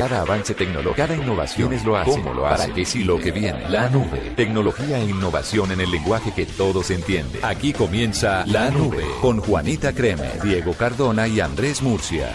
Cada avance tecnológico, cada innovación es lo hace. ¿Cómo lo hace? ¿Para qué sí lo que viene? La nube. Tecnología e innovación en el lenguaje que todos entienden. Aquí comienza La Nube con Juanita Creme, Diego Cardona y Andrés Murcia.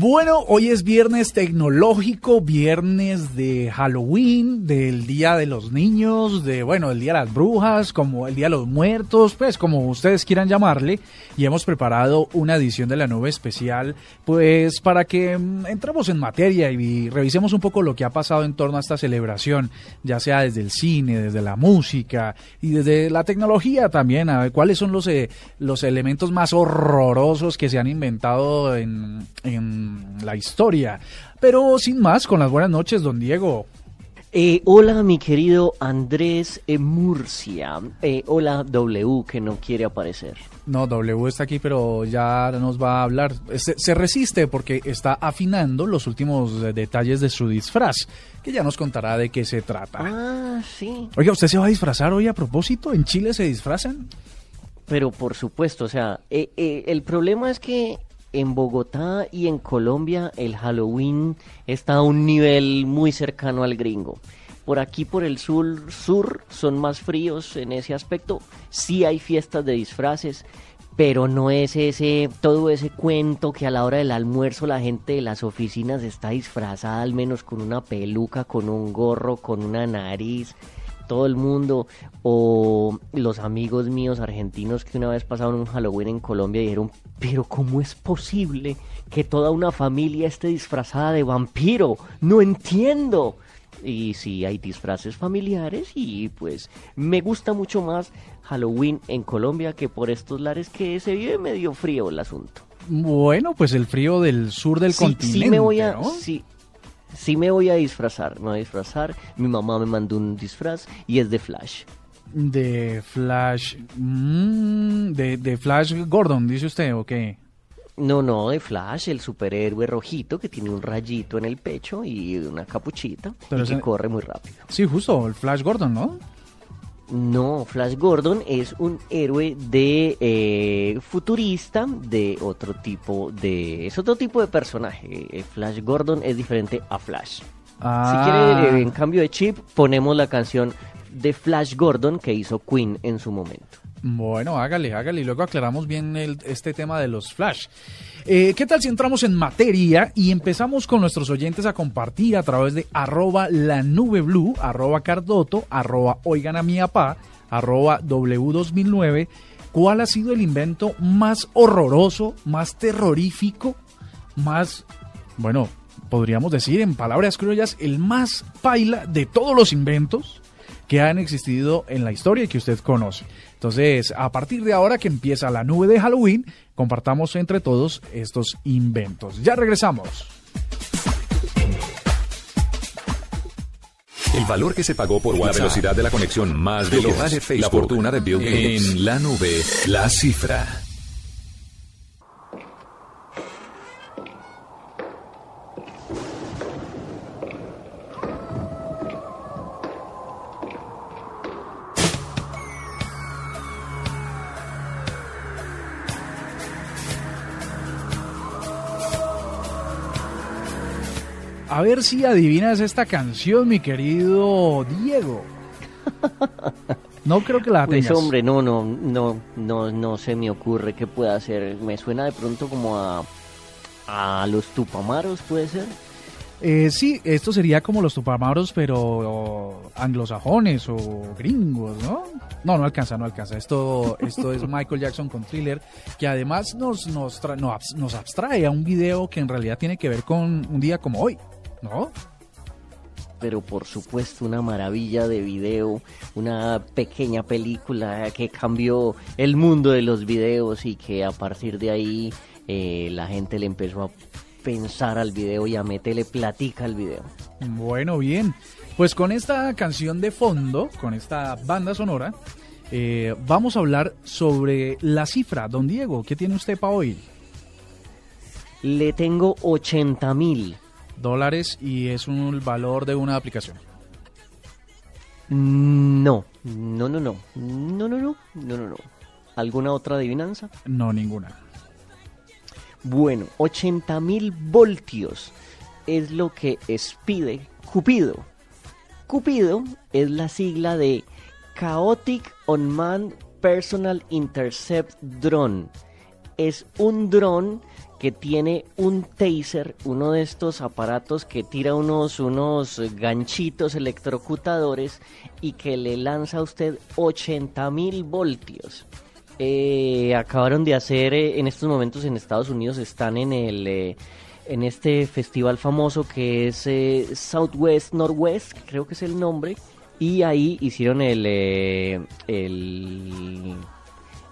Bueno, hoy es viernes tecnológico, viernes de Halloween, del Día de los Niños, de, bueno, el Día de las Brujas, como el Día de los Muertos, pues como ustedes quieran llamarle, y hemos preparado una edición de la nube especial, pues para que mm, entremos en materia y revisemos un poco lo que ha pasado en torno a esta celebración, ya sea desde el cine, desde la música y desde la tecnología también, a ver cuáles son los, eh, los elementos más horrorosos que se han inventado en, en la historia. Pero sin más, con las buenas noches, don Diego. Eh, hola, mi querido Andrés eh, Murcia. Eh, hola, W, que no quiere aparecer. No, W está aquí, pero ya nos va a hablar. Se, resiste porque está afinando los últimos detalles de su disfraz, que ya nos contará de qué se trata. Ah, sí. Oiga, ¿usted se va a disfrazar hoy a propósito? ¿En Chile se disfrazan? Pero por supuesto, o sea, el problema es que en Bogotá y en Colombia el Halloween está a un nivel muy cercano al gringo. Por aquí, por el sur, sur son más fríos en ese aspecto. Sí hay fiestas de disfraces, pero no es ese todo ese cuento que a la hora del almuerzo la gente de las oficinas está disfrazada al menos con una peluca, con un gorro, con una nariz todo el mundo, o los amigos míos argentinos que una vez pasaron un Halloween en Colombia y dijeron, pero ¿cómo es posible que toda una familia esté disfrazada de vampiro? No entiendo. Y sí, hay disfraces familiares y pues me gusta mucho más Halloween en Colombia que por estos lares que se vive medio frío el asunto. Bueno, pues el frío del sur del continente. Sí me voy a, sí me voy a disfrazar, me voy a disfrazar. Mi mamá me mandó un disfraz y es de Flash. De Flash. Mm, de, Flash Gordon, dice usted, ¿o qué? No, no, de Flash, el superhéroe rojito que tiene un rayito en el pecho y una capuchita y que corre muy rápido. Sí, justo, el Flash Gordon, ¿no? No, Flash Gordon es un héroe de eh, futurista de otro tipo de es otro tipo de personaje. Eh, Flash Gordon es diferente a Flash. Si quiere, eh, en cambio de chip, ponemos la canción de Flash Gordon que hizo Queen en su momento. Bueno, hágale, hágale y luego aclaramos bien este tema de los Flash. Eh, ¿Qué tal si entramos en materia y empezamos con nuestros oyentes a compartir a través de arroba la nube arroba cardoto, arroba oigan a mi apá, arroba w2009, cuál ha sido el invento más horroroso, más terrorífico, más, bueno, podríamos decir en palabras criollas, el más paila de todos los inventos que han existido en la historia y que usted conoce. Entonces, a partir de ahora que empieza la nube de Halloween, compartamos entre todos estos inventos. Ya regresamos. El valor que se pagó por la velocidad de la conexión más veloz, la fortuna de Bill Gates. En la nube, la cifra. A ver si adivinas esta canción, mi querido Diego. No creo que la pues, tengas. Pues hombre, no, no, no, no, no se me ocurre qué pueda ser. Me suena de pronto como a, a los tupamaros, ¿puede ser? Eh, sí, esto sería como los tupamaros, pero anglosajones o gringos, ¿no? No, no alcanza, no alcanza. Esto, esto es Michael Jackson con Thriller, que además nos, nos, nos abstrae a un video que en realidad tiene que ver con un día como hoy. ¿No? Pero por supuesto una maravilla de video, una pequeña película que cambió el mundo de los videos y que a partir de ahí eh, la gente le empezó a pensar al video y a meterle platica al video. Bueno, bien. Pues con esta canción de fondo, con esta banda sonora, eh, vamos a hablar sobre la cifra. Don Diego, ¿qué tiene usted para hoy? Le tengo 80 mil dólares y es un valor de una aplicación. No, no, no, no, no, no, no, no, no, no. ¿Alguna otra adivinanza? No, ninguna. Bueno, 80 mil voltios es lo que expide Cupido. Cupido es la sigla de Chaotic Unmanned Personal Intercept Drone. Es un dron que tiene un taser, uno de estos aparatos que tira unos, unos ganchitos electrocutadores y que le lanza a usted 80 mil voltios. Eh, acabaron de hacer eh, en estos momentos en Estados Unidos, están en el... Eh, en este festival famoso que es Southwest Northwest, creo que es el nombre, y ahí hicieron el, el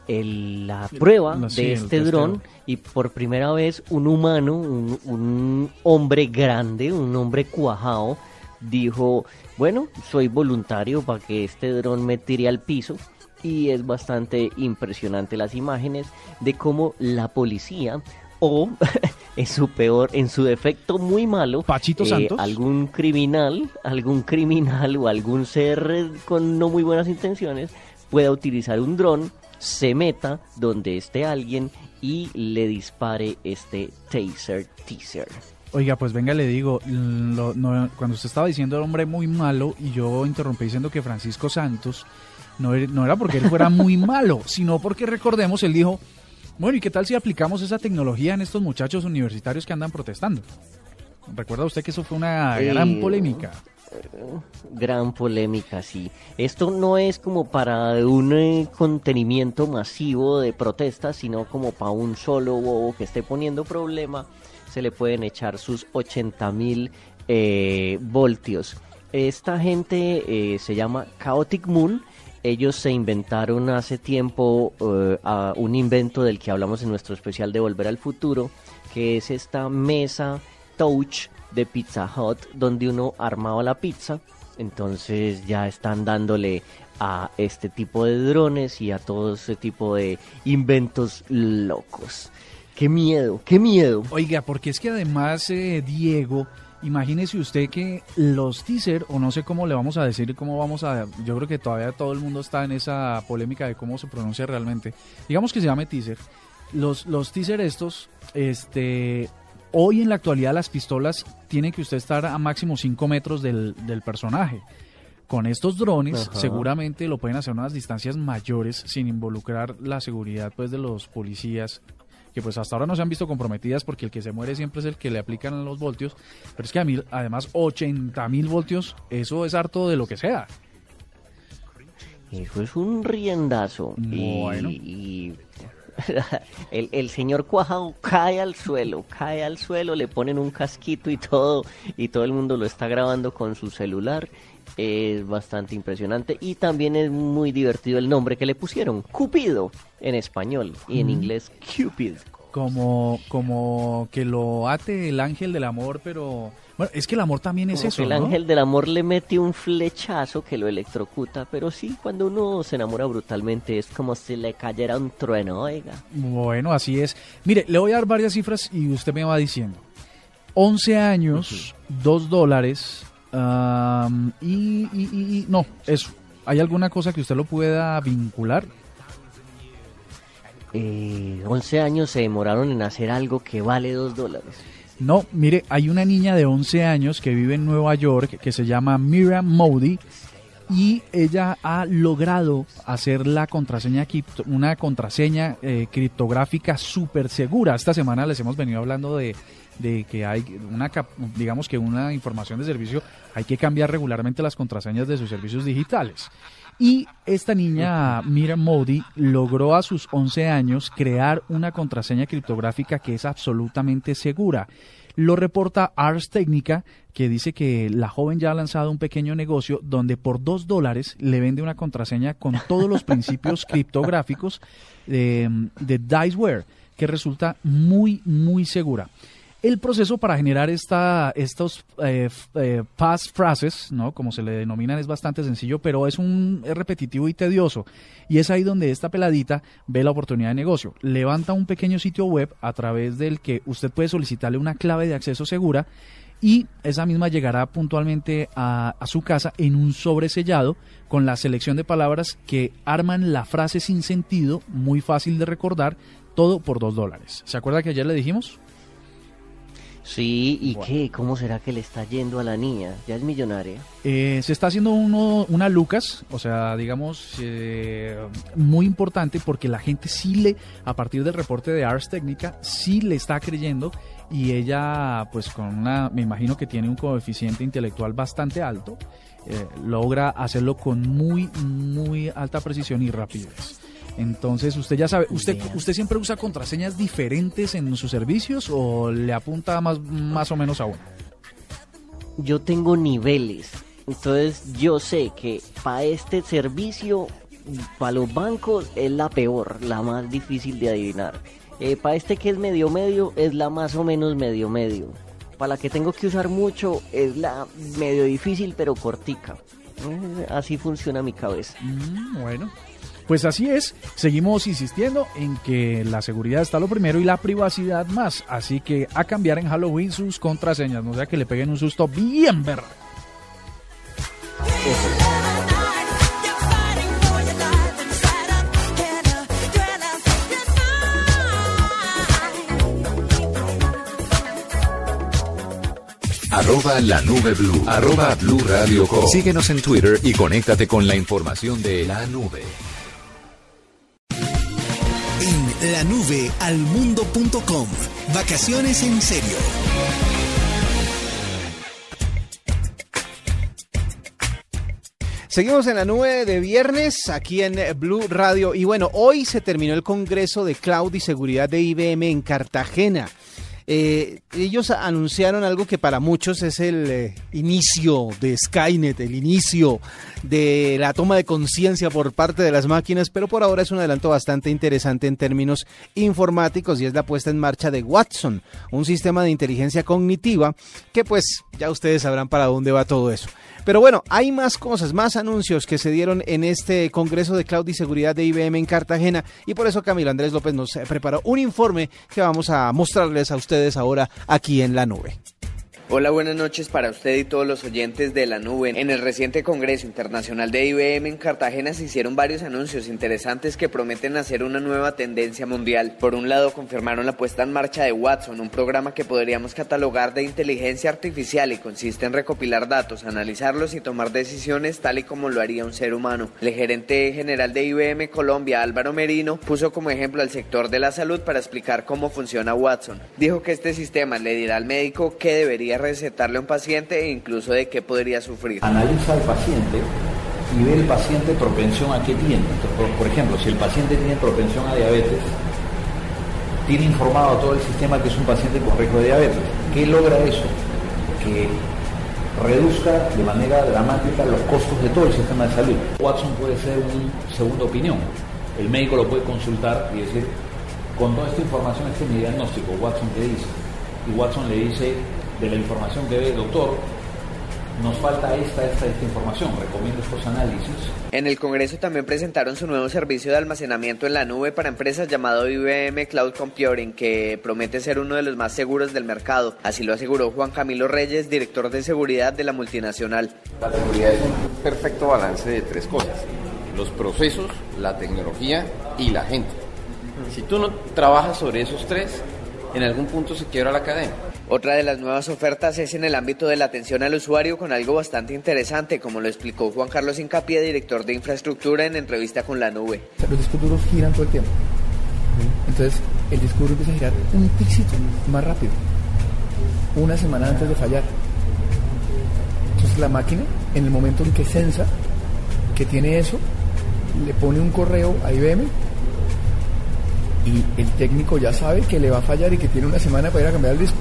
la prueba de este dron y por primera vez un humano, un, hombre grande, un hombre cuajado, dijo, bueno, soy voluntario para que este dron me tire al piso y es bastante impresionante las imágenes de cómo la policía o en su peor, en su defecto muy malo, Pachito eh, Santos. algún criminal, algún criminal o algún ser con no muy buenas intenciones pueda utilizar un dron se meta donde esté alguien y le dispare este taser teaser. Oiga, pues venga, le digo, cuando usted estaba diciendo el hombre muy malo y yo interrumpí diciendo que Francisco Santos no, no era porque él fuera muy malo, sino porque recordemos, él dijo, bueno, ¿y qué tal si aplicamos esa tecnología en estos muchachos universitarios que andan protestando? ¿Recuerda usted que eso fue una gran eh, polémica? Gran polémica, sí. Esto no es como para un eh, contenimiento masivo de protestas, sino como para un solo bobo que esté poniendo problema, se le pueden echar sus 80 mil eh, voltios. Esta gente eh, se llama Chaotic Moon. Ellos se inventaron hace tiempo un invento del que hablamos en nuestro especial de Volver al Futuro, que es esta mesa touch de Pizza Hut donde uno armaba la pizza. Entonces ya están dándole a este tipo de drones y a todo ese tipo de inventos locos. Qué miedo, qué miedo. Oiga, porque es que además, eh, Diego, imagínese usted que los teaser, o no sé cómo le vamos a decir, cómo vamos a... Yo creo que todavía todo el mundo está en esa polémica de cómo se pronuncia realmente. Digamos que se llame teaser. Los, los teaser estos, este, Hoy en la actualidad las pistolas tienen que usted estar a máximo 5 metros del, personaje. Con estos drones seguramente lo pueden hacer a unas distancias mayores sin involucrar la seguridad pues de los policías que pues hasta ahora no se han visto comprometidas porque el que se muere siempre es el que le aplican los voltios, pero es que a mí, además 80 mil voltios, eso es harto de lo que sea. Eso es un riendazo. Bueno. y el, señor Cuajado cae al suelo, cae al suelo, le ponen un casquito y todo, y todo el mundo lo está grabando con su celular. Es bastante impresionante y también es muy divertido el nombre que le pusieron, Cupido en español y en inglés Cupid. Como, como que lo ate el ángel del amor, pero bueno, es que el amor también es eso. el ángel del amor le mete un flechazo que lo electrocuta, pero sí, cuando uno se enamora brutalmente es como si le cayera un trueno, oiga. Bueno, así es. Mire, le voy a dar varias cifras y usted me va diciendo. 11 años, 2 dólares y, y, no, eso. ¿Hay alguna cosa que usted lo pueda vincular? Eh, 11 años se demoraron en hacer algo que vale 2 dólares. No, mire, hay una niña de 11 años que vive en Nueva York que se llama Miriam Modi y ella ha logrado hacer la contraseña una contraseña eh, criptográfica súper segura. Esta semana les hemos venido hablando de, de, que hay una digamos que una información de servicio hay que cambiar regularmente las contraseñas de sus servicios digitales. Y esta niña, Miriam Modi, logró a sus 11 años crear una contraseña criptográfica que es absolutamente segura. Lo reporta Ars Technica, que dice que la joven ya ha lanzado un pequeño negocio donde por dos dólares le vende una contraseña con todos los principios criptográficos de, de Diceware, que resulta muy, muy segura. El proceso para generar esta, estos eh, eh, phrases, ¿no? como se le denominan, es bastante sencillo, pero es un repetitivo y tedioso. Y es ahí donde esta peladita ve la oportunidad de negocio. Levanta un pequeño sitio web a través del que usted puede solicitarle una clave de acceso segura y esa misma llegará puntualmente a, a, su casa en un sobresellado con la selección de palabras que arman la frase sin sentido, muy fácil de recordar, todo por dos dólares. ¿Se acuerda que ayer le dijimos? Sí, ¿y qué? ¿Cómo será que le está yendo a la niña? ¿Ya es millonaria? Eh, se está haciendo uno, una Lucas, o sea, digamos, eh, muy importante porque la gente sí le, a partir del reporte de Ars Técnica, sí le está creyendo y ella, pues con una, me imagino que tiene un coeficiente intelectual bastante alto, eh, logra hacerlo con muy, muy alta precisión y rapidez. Entonces, usted ya sabe, ¿usted, ¿usted siempre usa contraseñas diferentes en sus servicios o le apunta más, más o menos a una? Yo tengo niveles. Entonces, yo sé que para este servicio, para los bancos, es la peor, la más difícil de adivinar. Eh, para este que es medio medio, es la más o menos medio medio. Para la que tengo que usar mucho, es la medio difícil pero cortica. Eh, así funciona mi cabeza. Mm, bueno, pues así es, seguimos insistiendo en que la seguridad está lo primero y la privacidad más. Así que a cambiar en Halloween sus contraseñas, no sea que le peguen un susto bien ver. Arroba la nube blue. Arroba blue radio Síguenos en Twitter y conéctate con la información de la nube. La nube almundo.com. Vacaciones en serio. Seguimos en la nube de viernes aquí en Blue Radio y bueno, hoy se terminó el Congreso de Cloud y Seguridad de IBM en Cartagena. Eh, ellos anunciaron algo que para muchos es el eh, inicio de Skynet, el inicio de la toma de conciencia por parte de las máquinas, pero por ahora es un adelanto bastante interesante en términos informáticos y es la puesta en marcha de Watson, un sistema de inteligencia cognitiva que pues ya ustedes sabrán para dónde va todo eso. Pero bueno, hay más cosas, más anuncios que se dieron en este Congreso de Cloud y Seguridad de IBM en Cartagena y por eso Camilo Andrés López nos preparó un informe que vamos a mostrarles a ustedes ahora aquí en la nube. Hola, buenas noches para usted y todos los oyentes de la nube. En el reciente Congreso Internacional de IBM en Cartagena se hicieron varios anuncios interesantes que prometen hacer una nueva tendencia mundial. Por un lado, confirmaron la puesta en marcha de Watson, un programa que podríamos catalogar de inteligencia artificial y consiste en recopilar datos, analizarlos y tomar decisiones tal y como lo haría un ser humano. El gerente general de IBM Colombia, Álvaro Merino, puso como ejemplo al sector de la salud para explicar cómo funciona Watson. Dijo que este sistema le dirá al médico qué debería recetarle a un paciente e incluso de qué podría sufrir. Analiza al paciente y ve el paciente propensión a qué tiene. por, ejemplo, si el paciente tiene propensión a diabetes, tiene informado a todo el sistema que es un paciente con riesgo de diabetes. ¿Qué logra eso? Que reduzca de manera dramática los costos de todo el sistema de salud. Watson puede ser una segunda opinión. El médico lo puede consultar y decir, con toda esta información, este es mi diagnóstico, Watson qué dice. Y Watson le dice, de la información que ve el doctor, nos falta esta, esta, esta información, recomiendo estos análisis. En el Congreso también presentaron su nuevo servicio de almacenamiento en la nube para empresas llamado IBM Cloud Computing, que promete ser uno de los más seguros del mercado. Así lo aseguró Juan Camilo Reyes, director de seguridad de la multinacional. La seguridad es un perfecto balance de tres cosas, los procesos, la tecnología y la gente. Si tú no trabajas sobre esos tres, en algún punto se quiebra la cadena. Otra de las nuevas ofertas es en el ámbito de la atención al usuario con algo bastante interesante, como lo explicó Juan Carlos Incapié, director de infraestructura en entrevista con la nube. Los discos duros giran todo el tiempo. Entonces, el disco duro empieza a girar un pixito más rápido, una semana antes de fallar. Entonces, la máquina, en el momento en que sensa que tiene eso, le pone un correo a IBM y el técnico ya sabe que le va a fallar y que tiene una semana para ir a cambiar el disco.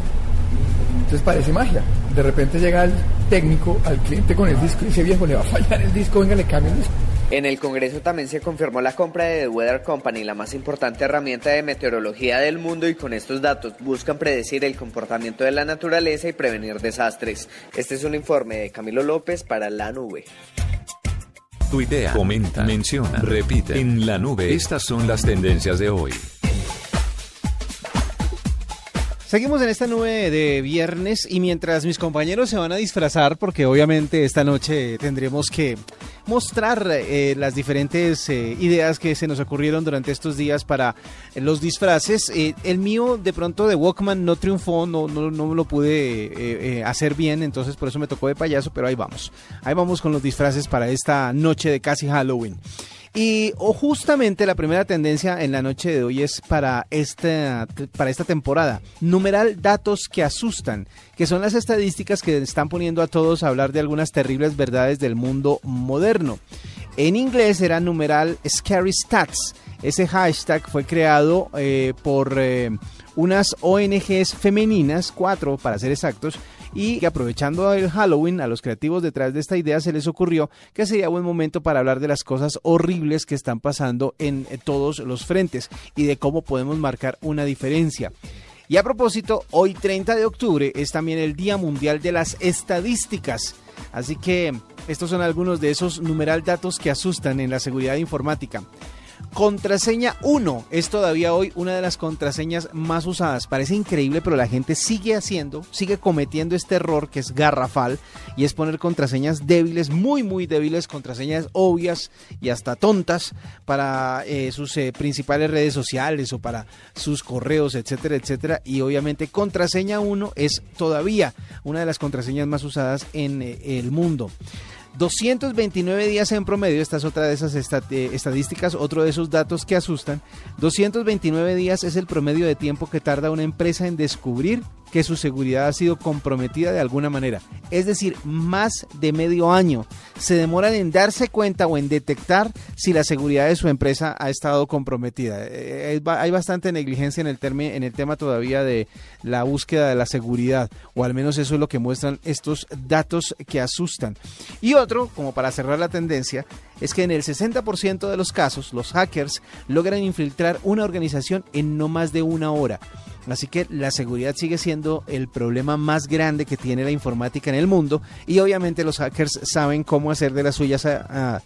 Entonces parece magia. De repente llega el técnico al cliente con el disco y dice, viejo, le va a fallar el disco, venga, le cambia el disco. En el Congreso también se confirmó la compra de The Weather Company, la más importante herramienta de meteorología del mundo y con estos datos buscan predecir el comportamiento de la naturaleza y prevenir desastres. Este es un informe de Camilo López para La Nube. Tuitea, comenta, menciona, repite. En La Nube estas son las tendencias de hoy. Seguimos en esta nube de viernes y mientras mis compañeros se van a disfrazar, porque obviamente esta noche tendremos que mostrar eh, las diferentes eh, ideas que se nos ocurrieron durante estos días para los disfraces. Eh, el mío de pronto de Walkman no triunfó, no, no, no lo pude hacer bien, entonces por eso me tocó de payaso, pero ahí vamos. Ahí vamos con los disfraces para esta noche de casi Halloween. Y justamente la primera tendencia en la noche de hoy es para esta, para esta temporada. Numeral datos que asustan, que son las estadísticas que están poniendo a todos a hablar de algunas terribles verdades del mundo moderno. En inglés era numeral Scary Stats. Ese hashtag fue creado eh, por eh, unas ONGs femeninas, cuatro para ser exactos, y que aprovechando el Halloween, a los creativos detrás de esta idea se les ocurrió que sería buen momento para hablar de las cosas horribles que están pasando en eh, todos los frentes y de cómo podemos marcar una diferencia. Y a propósito, hoy 30 de octubre es también el Día Mundial de las Estadísticas. Así que estos son algunos de esos numeral datos que asustan en la seguridad informática. Contraseña 1 es todavía hoy una de las contraseñas más usadas. Parece increíble, pero la gente sigue haciendo, sigue cometiendo este error que es garrafal y es poner contraseñas débiles, muy, muy débiles, contraseñas obvias y hasta tontas para eh, sus eh, principales redes sociales o para sus correos, etcétera, etcétera. Y obviamente contraseña 1 es todavía una de las contraseñas más usadas en eh, el mundo. 229 días en promedio, esta es otra de esas eh, estadísticas, otro de esos datos que asustan. 229 días es el promedio de tiempo que tarda una empresa en descubrir que su seguridad ha sido comprometida de alguna manera. Es decir, más de medio año se demoran en darse cuenta o en detectar si la seguridad de su empresa ha estado comprometida. Eh, hay bastante negligencia en el, en el tema todavía de la búsqueda de la seguridad, o al menos eso es lo que muestran estos datos que asustan. Y otro, como para cerrar la tendencia, es que en el 60% de los casos los hackers logran infiltrar una organización en no más de una hora. Así que la seguridad sigue siendo el problema más grande que tiene la informática en el mundo y obviamente los hackers saben cómo hacer de las suyas a,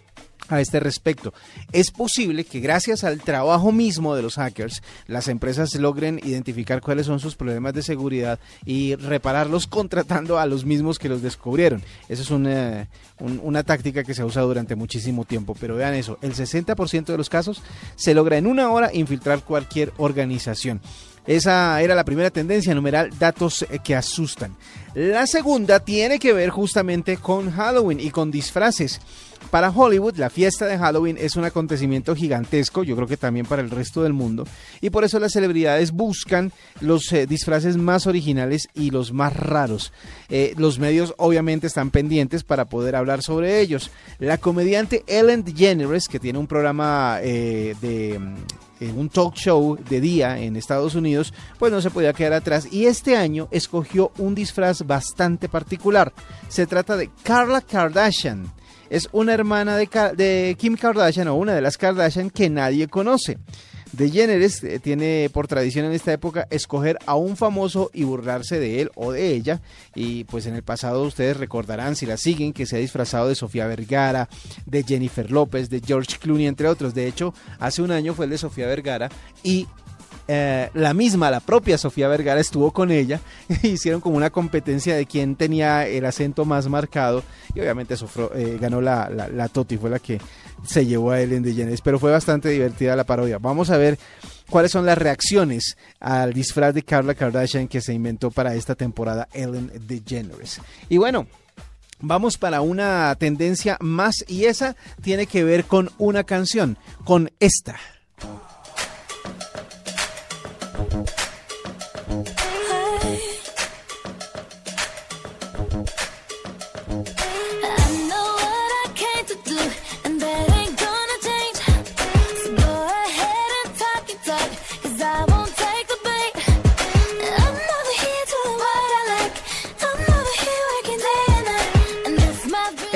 este respecto. Es posible que gracias al trabajo mismo de los hackers, las empresas logren identificar cuáles son sus problemas de seguridad y repararlos contratando a los mismos que los descubrieron. Esa es una, una táctica que se ha usado durante muchísimo tiempo. Pero vean eso, el 60% de los casos se logra en una hora infiltrar cualquier organización. Esa era la primera tendencia, numeral datos eh, que asustan. La segunda tiene que ver justamente con Halloween y con disfraces. Para Hollywood, la fiesta de Halloween es un acontecimiento gigantesco, yo creo que también para el resto del mundo, y por eso las celebridades buscan los eh, disfraces más originales y los más raros. Eh, los medios obviamente están pendientes para poder hablar sobre ellos. La comediante Ellen DeGeneres, que tiene un programa de en un talk show de día en Estados Unidos, pues no se podía quedar atrás y este año escogió un disfraz bastante particular. Se trata de Carla Kardashian. Es una hermana de, de Kim Kardashian o una de las Kardashian que nadie conoce. De Jenneres eh, tiene por tradición en esta época escoger a un famoso y burlarse de él o de ella. Y pues en el pasado ustedes recordarán, si la siguen, que se ha disfrazado de Sofía Vergara, de Jennifer López, de George Clooney, entre otros. De hecho, hace un año fue el de Sofía Vergara y eh, la misma, la propia Sofía Vergara estuvo con ella, hicieron como una competencia de quién tenía el acento más marcado y obviamente eh, ganó la, la, la, Toti, fue la que se llevó a Ellen DeGeneres, pero fue bastante divertida la parodia. Vamos a ver cuáles son las reacciones al disfraz de Carla Kardashian que se inventó para esta temporada Ellen DeGeneres. Y bueno, Vamos para una tendencia más y esa tiene que ver con una canción, con esta.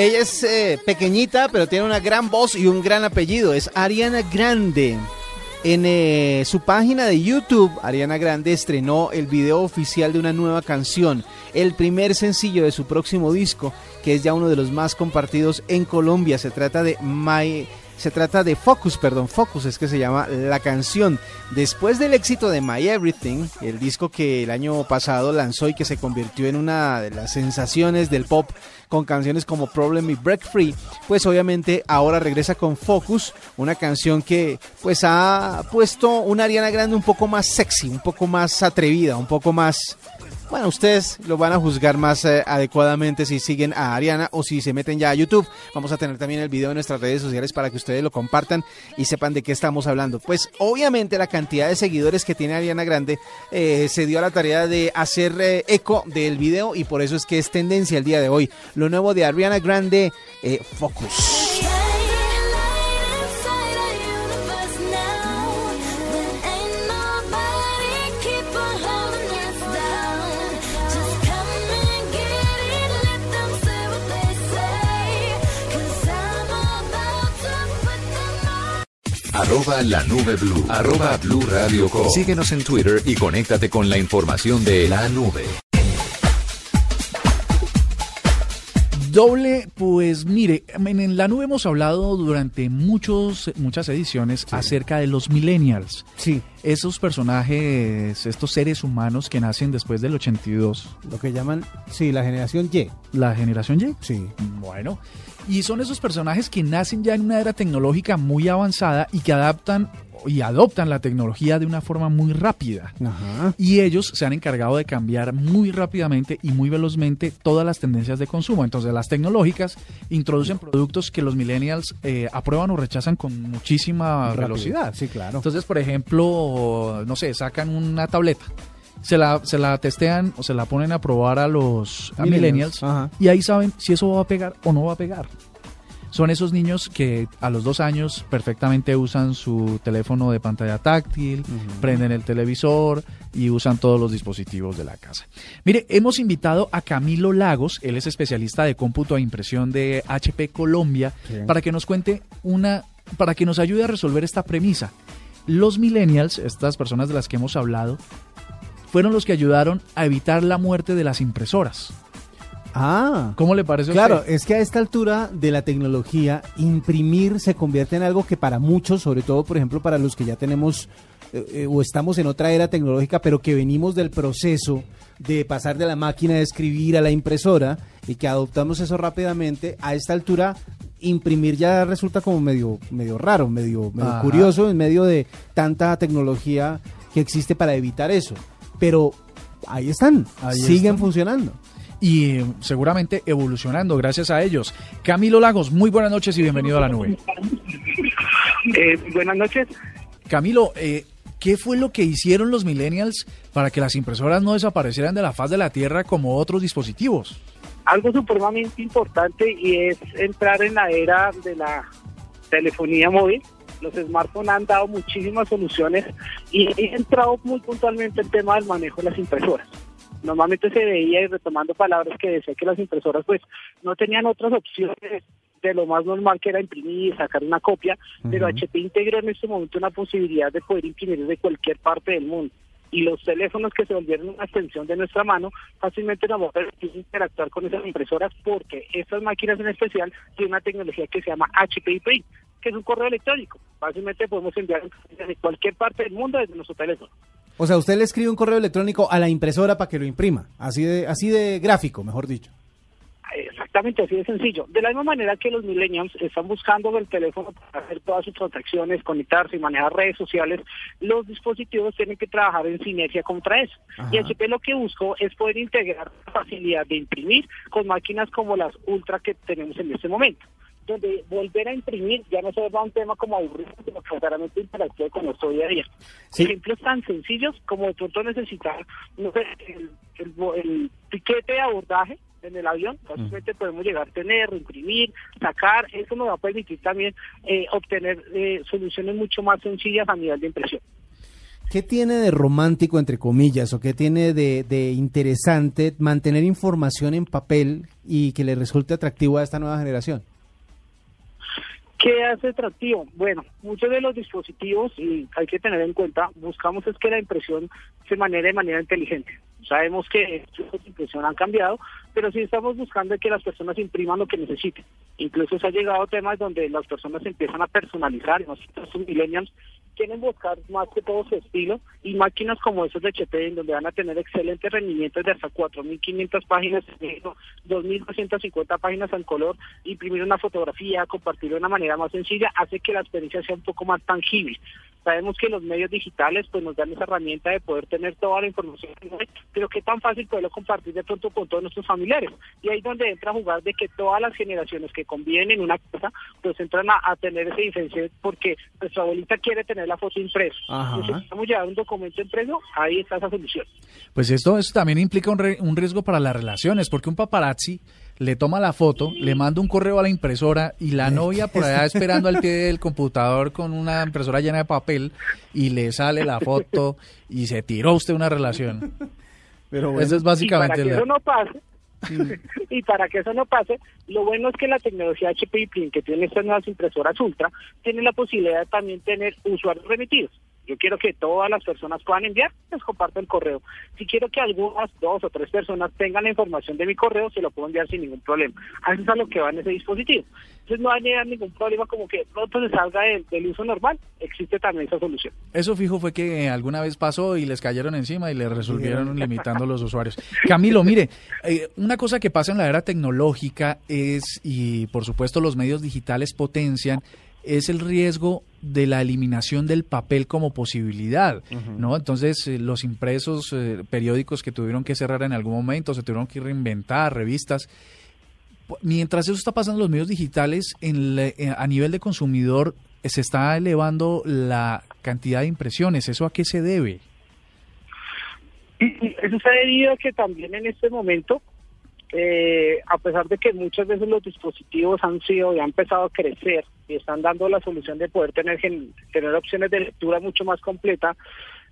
Ella es eh, pequeñita, pero tiene una gran voz y un gran apellido. Es Ariana Grande. En eh, su página de YouTube, Ariana Grande estrenó el video oficial de una nueva canción, el primer sencillo de su próximo disco, que es ya uno de los más compartidos en Colombia. Se trata de My, Se trata de Focus, perdón, Focus es que se llama la canción. Después del éxito de My Everything, el disco que el año pasado lanzó y que se convirtió en una de las sensaciones del pop con canciones como Problem y Break Free, pues obviamente ahora regresa con Focus, una canción que pues ha puesto una Ariana Grande un poco más sexy, un poco más atrevida, un poco más bueno, ustedes lo van a juzgar más eh, adecuadamente si siguen a Ariana o si se meten ya a YouTube. Vamos a tener también el video en nuestras redes sociales para que ustedes lo compartan y sepan de qué estamos hablando. Pues obviamente la cantidad de seguidores que tiene Ariana Grande eh, se dio a la tarea de hacer eh, eco del video y por eso es que es tendencia el día de hoy. Lo nuevo de Ariana Grande, Focus. Arroba la nube blue. Arroba blue radio Síguenos en Twitter y conéctate con la información de la nube. Doble, pues mire, en la nube hemos hablado durante muchos, muchas ediciones acerca de los millennials. Sí. Esos personajes, estos seres humanos que nacen después del 82. Lo que llaman, sí, la generación Y. ¿La generación Y? Sí. Bueno, y son esos personajes que nacen ya en una era tecnológica muy avanzada y que adaptan y adoptan la tecnología de una forma muy rápida. Y ellos se han encargado de cambiar muy rápidamente y muy velozmente todas las tendencias de consumo. Entonces las tecnológicas introducen productos que los millennials eh, aprueban o rechazan con muchísima velocidad. Sí, claro. Entonces, por ejemplo, no sé, sacan una tableta se la, se la testean o se la ponen a probar a los millennials, y ahí saben si eso va a pegar o no va a pegar son esos niños que a los dos años perfectamente usan su teléfono de pantalla táctil, prenden el televisor y usan todos los dispositivos de la casa. Mire, hemos invitado a Camilo Lagos, él es especialista de cómputo e impresión de HP Colombia, para que nos cuente una, para que nos ayude a resolver esta premisa. Los millennials, estas personas de las que hemos hablado, fueron los que ayudaron a evitar la muerte de las impresoras. Ah. ¿Cómo le parece? Claro, es que a esta altura de la tecnología, imprimir se convierte en algo que para muchos, sobre todo, por ejemplo, para los que ya tenemos eh, eh, o estamos en otra era tecnológica, pero que venimos del proceso de pasar de la máquina de escribir a la impresora y que adoptamos eso rápidamente, a esta altura imprimir ya resulta como medio, medio raro, medio, curioso en medio de tanta tecnología que existe para evitar eso. Pero ahí están, siguen funcionando y eh, seguramente evolucionando gracias a ellos. Camilo Lagos, muy buenas noches y bienvenido a la nube. Eh, buenas noches. Camilo, eh, ¿qué fue lo que hicieron los millennials para que las impresoras no desaparecieran de la faz de la Tierra como otros dispositivos? Algo supremamente importante y es entrar en la era de la telefonía móvil. Los smartphones han dado muchísimas soluciones y he entrado muy puntualmente el tema del manejo de las impresoras normalmente se veía, y retomando palabras que decía que las impresoras pues no tenían otras opciones de lo más normal que era imprimir, sacar una copia, pero HP integró en este momento una posibilidad de poder imprimir desde cualquier parte del mundo. Y los teléfonos que se volvieron una extensión de nuestra mano fácilmente nos van a permitir interactuar con esas impresoras porque estas máquinas en especial tienen una tecnología que se llama HP Print, que es un correo electrónico. Fácilmente podemos enviar desde cualquier parte del mundo desde nuestro teléfono. O sea, usted le escribe un correo electrónico a la impresora para que lo imprima, así de, así de gráfico, mejor dicho. Exactamente, así de sencillo. De la misma manera que los millennials están buscando el teléfono para hacer todas sus transacciones, conectarse y manejar redes sociales, los dispositivos tienen que trabajar en sinergia contra eso. Y HP lo que busco es poder integrar la facilidad de imprimir con máquinas como las Ultra que tenemos en este momento donde volver a imprimir ya no se va un tema como aburrido, sino que claramente interactúe con nuestro día a día. Ejemplos tan sencillos como de pronto necesitar no sé, el, el, piquete de abordaje en el avión, fácilmente podemos llegar a tener, imprimir, sacar, eso nos va a permitir también eh, obtener eh, soluciones mucho más sencillas a nivel de impresión. ¿Qué tiene de romántico, entre comillas, o qué tiene de, de, interesante mantener información en papel y que le resulte atractivo a esta nueva generación? ¿Qué hace atractivo? Bueno, muchos de los dispositivos, y hay que tener en cuenta, buscamos es que la impresión se maneje de manera inteligente. Sabemos que los de impresión han cambiado, pero sí estamos buscando que las personas impriman lo que necesiten. Incluso se ha llegado a temas donde las personas empiezan a personalizar, nosotros millennials quieren buscar más que todo su estilo y máquinas como esos de HP en donde van a tener excelentes rendimientos de hasta 4.500 páginas, 2.250 páginas en color, imprimir una fotografía, compartirlo de una manera más sencilla, hace que la experiencia sea un poco más tangible. Sabemos que los medios digitales pues nos dan esa herramienta de poder tener toda la información, pero qué tan fácil poderlo compartir de pronto con todos nuestros familiares. Y ahí es donde entra a jugar de que todas las generaciones que conviven en una casa, pues entran a, tener ese diferencia porque nuestra abuelita quiere tener la foto impresa. Necesitamos llevar un documento impreso, ahí está esa solución. Pues esto, esto también implica un, un riesgo para las relaciones, porque un paparazzi le toma la foto, le manda un correo a la impresora y la novia por allá esperando al pie del computador con una impresora llena de papel y le sale la foto y se tiró usted una relación. Pero Eso es básicamente... Y para que eso no pase, y para que eso no pase, lo bueno es que la tecnología HP que tiene estas nuevas impresoras Ultra tiene la posibilidad de también tener usuarios remitidos. Yo quiero que todas las personas puedan enviar, les comparto el correo. Si quiero que algunas, dos o tres personas tengan la información de mi correo, se lo puedo enviar sin ningún problema. A eso es a lo que va en ese dispositivo. Entonces no hay ningún problema como que pronto se salga del, uso normal. Existe también esa solución. Eso fijo fue que alguna vez pasó y les cayeron encima y les resolvieron limitando los usuarios. Camilo, mire, eh, una cosa que pasa en la era tecnológica es, y por supuesto los medios digitales potencian, es el riesgo de la eliminación del papel como posibilidad, ¿no? Entonces, eh, los impresos eh, periódicos que tuvieron que cerrar en algún momento, se tuvieron que reinventar, revistas. Mientras eso está pasando en los medios digitales, en eh, a nivel de consumidor se está elevando la cantidad de impresiones. ¿Eso a qué se debe? Eso se ha debido a que también en este momento eh, a pesar de que muchas veces los dispositivos han sido y han empezado a crecer y están dando la solución de poder tener, tener opciones de lectura mucho más completa,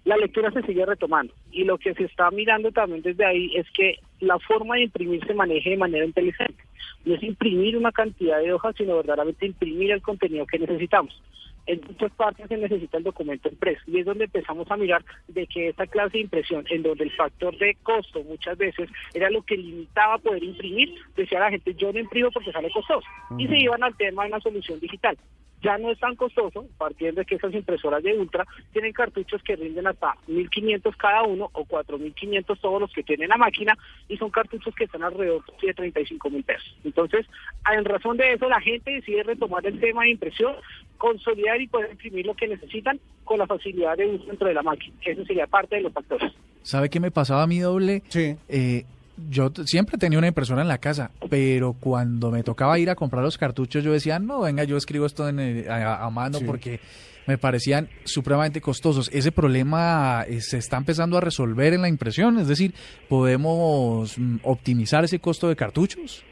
la lectura se sigue retomando. Y lo que se está mirando también desde ahí es que la forma de imprimir se maneje de manera inteligente. No es imprimir una cantidad de hojas, sino verdaderamente imprimir el contenido que necesitamos en muchas partes se necesita el documento impreso. Y es donde empezamos a mirar de que esta clase de impresión, en donde el factor de costo muchas veces era lo que limitaba poder imprimir, decía la gente yo no imprimo porque sale costoso y se iban al tema de una solución digital. Ya no es tan costoso, partiendo de que esas impresoras de Ultra tienen cartuchos que rinden hasta 1.500 cada uno o 4.500 todos los que tienen la máquina y son cartuchos que están alrededor de 35 mil pesos. Entonces, en razón de eso, la gente decide retomar el tema de impresión, consolidar y poder imprimir lo que necesitan con la facilidad de uso dentro de la máquina. Eso sería parte de los factores. ¿Sabe qué me pasaba a mí doble? Sí. Eh, yo siempre tenía una impresora en la casa, pero cuando me tocaba ir a comprar los cartuchos, yo decía, no, venga, yo escribo esto a, mano porque me parecían supremamente costosos. Ese problema eh, se está empezando a resolver en la impresión, es decir, ¿podemos mm, optimizar ese costo de cartuchos?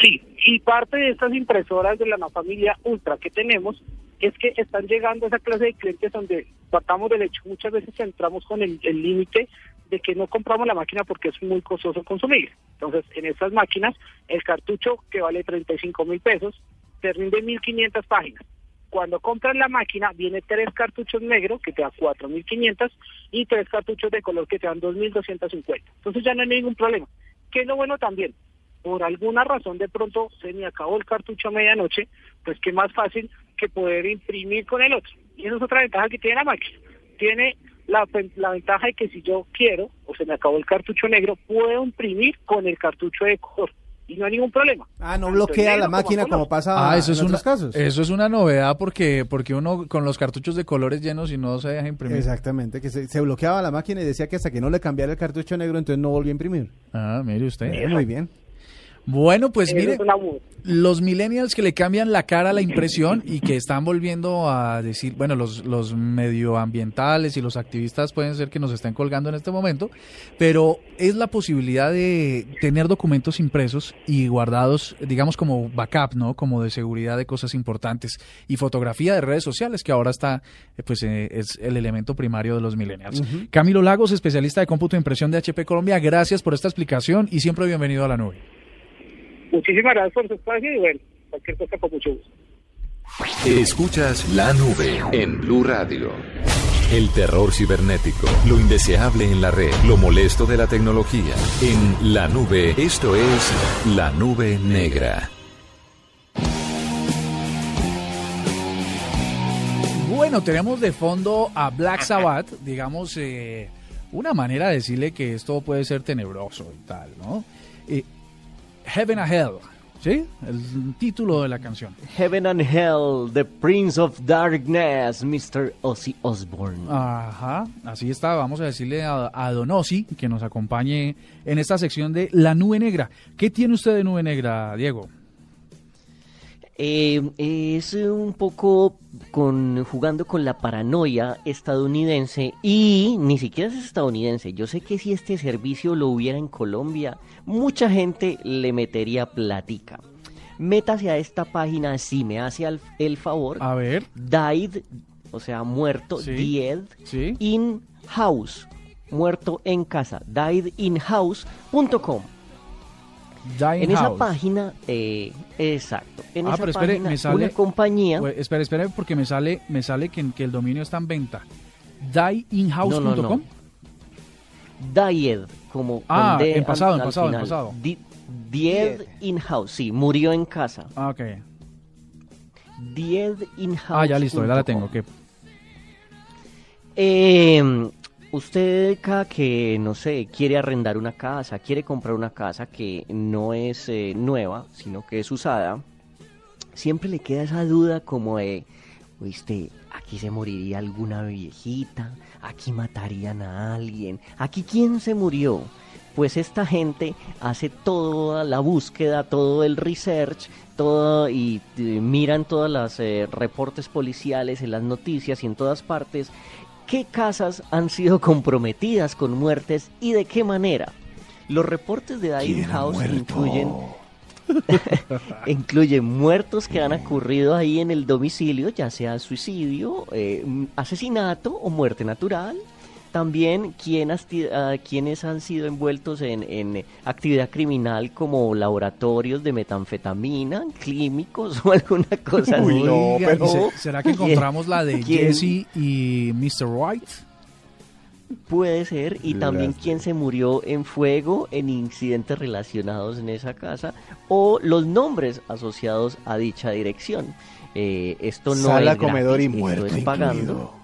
Sí, y parte de estas impresoras de la familia Ultra que tenemos es que están llegando a esa clase de clientes donde partamos del hecho, muchas veces entramos con el límite de que no compramos la máquina porque es muy costoso consumir. Entonces, en estas máquinas, el cartucho que vale 35 mil pesos te rinde 1.500 páginas. Cuando compras la máquina, viene tres cartuchos negros que te dan 4.500 y tres cartuchos de color que te dan 2.250. Entonces ya no hay ningún problema. ¿Qué es lo bueno también? Por alguna razón de pronto se me acabó el cartucho a medianoche, pues qué más fácil que poder imprimir con el otro. Y esa es otra ventaja que tiene la máquina. Tiene la, ventaja es que si yo quiero, o se me acabó el cartucho negro, puedo imprimir con el cartucho de color y no hay ningún problema. Ah, no bloquea la máquina como, pasa ah, eso en es otros casos. Eso es una novedad porque porque uno con los cartuchos de colores llenos y no se deja imprimir. Exactamente, que se, bloqueaba la máquina y decía que hasta que no le cambiara el cartucho negro entonces no volvía a imprimir. Ah, mire usted. muy bien. Bueno, pues mire, los millennials que le cambian la cara a la impresión y que están volviendo a decir, bueno, los, los medioambientales y los activistas pueden ser que nos estén colgando en este momento, pero es la posibilidad de tener documentos impresos y guardados, digamos, como backup, ¿no? Como de seguridad de cosas importantes y fotografía de redes sociales, que ahora está, eh, pues eh, es el elemento primario de los millennials. Camilo Lagos, especialista de cómputo e impresión de HP Colombia, gracias por esta explicación y siempre bienvenido a la nube. Muchísimas gracias por su espacio y bueno, cualquier cosa con mucho gusto. Escuchas la nube en Blue Radio. El terror cibernético, lo indeseable en la red, lo molesto de la tecnología. En la nube, esto es la nube negra. Bueno, tenemos de fondo a Black Sabbath, digamos, eh, una manera de decirle que esto puede ser tenebroso y tal, ¿no? Eh, Heaven and Hell, ¿sí? El título de la canción. Heaven and Hell, The Prince of Darkness, Mr. Ozzy Osbourne. Ajá, así está. Vamos a decirle a, a Don Ozzy que nos acompañe en esta sección de La Nube Negra. ¿Qué tiene usted de Nube Negra, Diego? Eh, es un poco con jugando con la paranoia estadounidense y ni siquiera es estadounidense. Yo sé que si este servicio lo hubiera en Colombia, mucha gente le metería platica. Métase a esta página si me hace el favor. A ver. Died, o sea, muerto, Sí. dead, Sí. in house, muerto en casa, diedinhouse.com. Dying En esa página, eh, exacto. En ah, esa pero espere, página, me sale. una compañía. Pues, espere, espere, porque me sale, me sale que, que el dominio está en venta. Dieinhouse.com. No, no, no. Died, como Ah, con D en pasado, al- en pasado, en pasado. Di- Died in house, sí, murió en casa. Ah, ok. Died in house. Ah, ya listo, ya la tengo. ok. Eh, usted cada que, no sé, quiere arrendar una casa, quiere comprar una casa que no es eh, nueva, sino que es usada, siempre le queda esa duda como de, oíste, aquí se moriría alguna viejita, aquí matarían a alguien, aquí quién se murió. Pues esta gente hace toda la búsqueda, todo el research, todo y eh, miran todos los reportes policiales en las noticias y en todas partes qué casas han sido comprometidas con muertes y de qué manera. Los reportes de Dying House incluyen incluyen muertos que han ocurrido ahí en el domicilio, ya sea suicidio, eh, asesinato o muerte natural. También quien asti- ah, quienes han sido envueltos en, en actividad criminal como laboratorios de metanfetamina, clínicos o alguna cosa así. Oiga, ¿y se- O ¿Será que encontramos la de Jesse y Mr. White? Puede ser, y también quien se murió en fuego en incidentes relacionados en esa casa, o los nombres asociados a dicha dirección. Eh, esto no Sala, es comedor y gratis, esto muerte es pagando.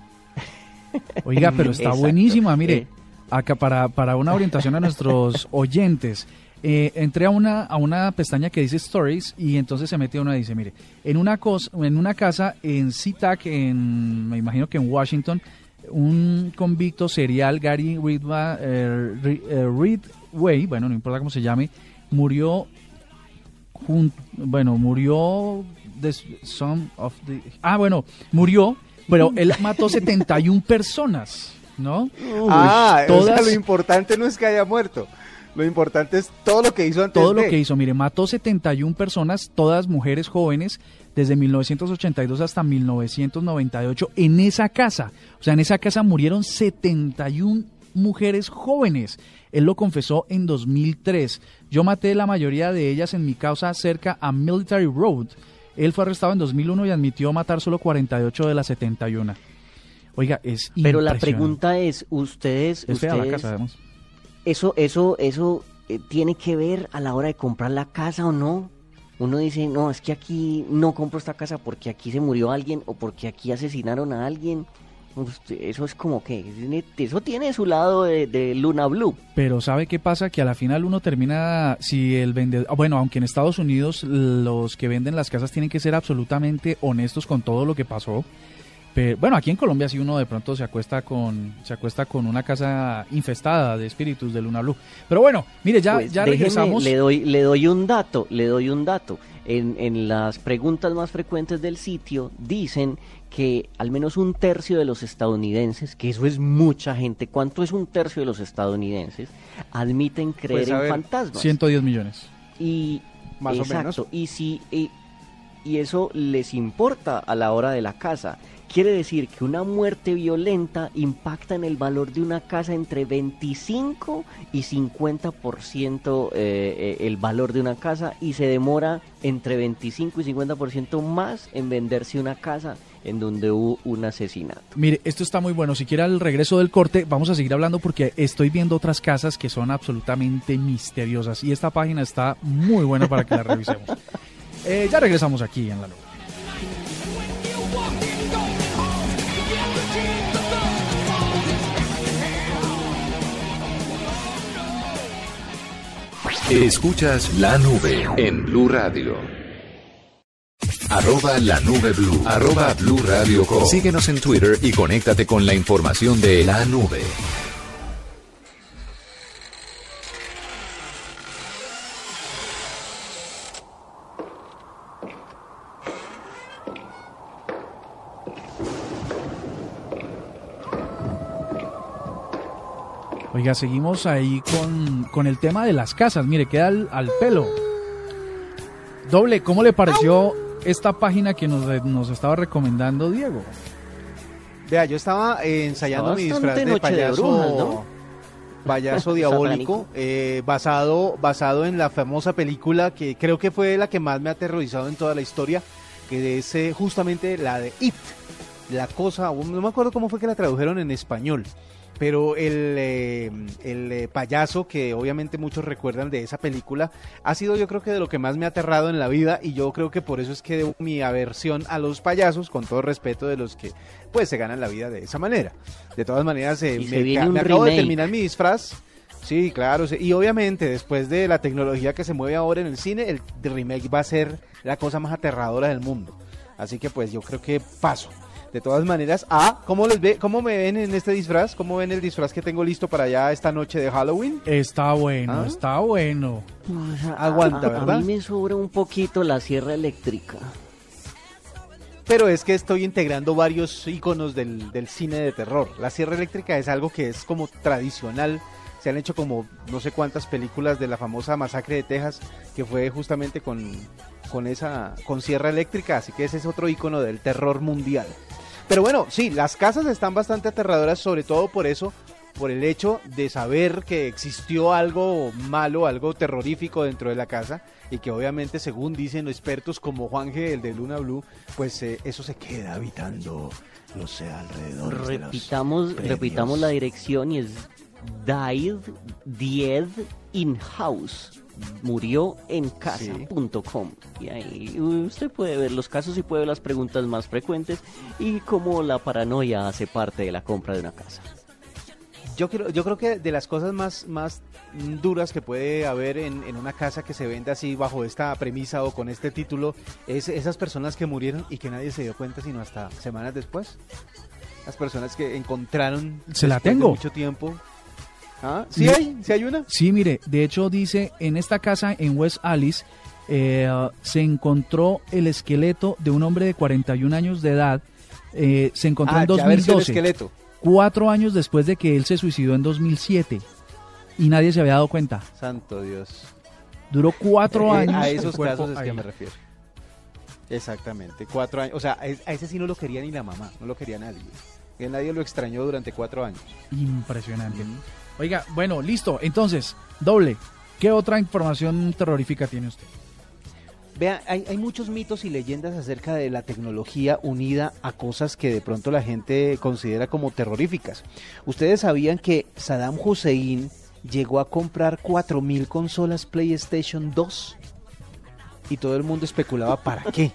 Oiga, pero está Exacto. buenísima, mire. Eh. Acá para, para una orientación a nuestros oyentes. eh, entré a una, a una pestaña que dice Stories y entonces se mete una y dice, mire, en una, cos- en una casa en SeaTac, en, me imagino que en Washington, un convicto serial, Gary Ridva, eh, eh, Ridway, bueno, no importa cómo se llame, murió, jun- bueno, murió, some of the- ah, bueno, murió, pero él mató 71 personas, ¿no? Ah, o sea, todas, lo importante no es que haya muerto. Lo importante es todo lo que hizo antes todo lo de. que hizo, mire, mató 71 personas, todas mujeres jóvenes, desde 1982 hasta 1998, en esa casa. O sea, en esa casa murieron 71 mujeres jóvenes. Él lo confesó en 2003. Yo maté la mayoría de ellas en mi causa cerca a Military Road. Él fue arrestado en 2001 y admitió matar solo 48 de las 71. Oiga, es Pero la pregunta es, ustedes, Es fea la ustedes casa, además. eso, eso, eso eh, tiene que ver a la hora de comprar la casa o no. Uno dice, no, es que aquí no compro esta casa porque aquí se murió alguien o porque aquí asesinaron a alguien. Usted- Eso es como que, eso tiene su lado de, de Luna Blue. Pero ¿sabe qué pasa? Que a la final uno termina, si el vendedor, ah, bueno, aunque en Estados Unidos los que venden las casas tienen que ser absolutamente honestos con todo lo que pasó. Pero, bueno, aquí en Colombia sí uno de pronto se acuesta con se acuesta con una casa infestada de espíritus de Luna Blue. Pero bueno, mire, ya, Pues, ya déjeme, regresamos. Le doy, le doy un dato, le doy un dato. En, en las preguntas más frecuentes del sitio dicen que al menos un tercio de los estadounidenses, que eso es mucha gente, ¿cuánto es un tercio de los estadounidenses? Admiten creer Pues, a en ver, fantasmas. 110 millones. Y Más o exacto, y si y, y eso les importa a la hora de la casa. Quiere decir que una muerte violenta impacta en el valor de una casa entre 25 y 50% eh, eh, el valor de una casa y se demora entre 25 y 50% más en venderse una casa en donde hubo un asesinato. Mire, esto está muy bueno. Si quiere al regreso del corte, vamos a seguir hablando porque estoy viendo otras casas que son absolutamente misteriosas y esta página está muy buena para que la revisemos. Eh, ya regresamos aquí en la nube. Escuchas la nube en Blue Radio. Arroba la nube blue. Arroba blue radio com. Síguenos en Twitter y conéctate con la información de la nube. Oiga, seguimos ahí con, con el tema de las casas. Mire, queda al, al pelo. Doble, ¿cómo le pareció esta página que nos, nos estaba recomendando Diego? Vea, yo estaba eh, ensayando Está mi bastante disfraz de Noche de payaso, Brujas, ¿no? payaso diabólico, eh, basado, basado en la famosa película que creo que fue la que más me ha aterrorizado en toda la historia, que es eh, justamente la de It, la cosa, no me acuerdo cómo fue que la tradujeron en español. Pero el, eh, el eh, payaso que obviamente muchos recuerdan de esa película ha sido yo creo que de lo que más me ha aterrado en la vida y yo creo que por eso es que debo mi aversión a los payasos, con todo respeto de los que pues se ganan la vida de esa manera. De todas maneras, eh, me, acabo de terminar mi disfraz. Sí, claro. sí. Y obviamente después de la tecnología que se mueve ahora en el cine, el remake va a ser la cosa más aterradora del mundo. Así que pues yo creo que paso. De todas maneras, ah, ¿cómo les ve, cómo me ven en este disfraz? ¿Cómo ven el disfraz que tengo listo para ya esta noche de Halloween? Está bueno, ¿Ah? está bueno. Aguanta, a, ¿verdad? A mí me sobra un poquito la sierra eléctrica. Pero es que estoy integrando varios iconos del, del cine de terror. La sierra eléctrica es algo que es como tradicional. Se han hecho como no sé cuántas películas de la famosa masacre de Texas, que fue justamente con, con esa con sierra eléctrica, así que ese es otro icono del terror mundial. Pero bueno, sí, las casas están bastante aterradoras, sobre todo por eso, por el hecho de saber que existió algo malo, algo terrorífico dentro de la casa y que obviamente, según dicen los expertos como Juanje, el de Luna Blue, pues eh, eso se queda habitando los alrededores. de los Repitamos, premios. repitamos la dirección y es Died, Died in House. Murió en casa.com. Y ahí usted puede ver los casos y puede ver las preguntas más frecuentes y cómo la paranoia hace parte de la compra de una casa. Yo creo, yo creo que de las cosas más, más duras que puede haber en, en una casa que se vende así bajo esta premisa o con este título es esas personas que murieron y que nadie se dio cuenta sino hasta semanas después. Las personas que encontraron Se la de tengo. mucho tiempo. ¿Ah? ¿Sí hay? ¿Sí hay una? Sí, mire, de hecho dice, en esta casa en West Alice eh, se encontró el esqueleto de un hombre de 41 años de edad. eh, se encontró Ah, en ya ver si el 2012, esqueleto. cuatro años después de que él se suicidó en 2007 y nadie se había dado cuenta. Santo Dios. Duró cuatro Eh, años. A esos casos es que ahí. me refiero. Exactamente, cuatro años. O sea, a ese sí no lo quería ni la mamá, no lo quería nadie. Que nadie lo extrañó durante cuatro años. Impresionante. Oiga, bueno, listo. Entonces, doble. ¿Qué otra información terrorífica tiene usted? Vean, hay, hay muchos mitos y leyendas acerca de la tecnología unida a cosas que de pronto la gente considera como terroríficas. ¿Ustedes sabían que Saddam Hussein llegó a comprar 4.000 consolas PlayStation 2? Y todo el mundo especulaba para qué.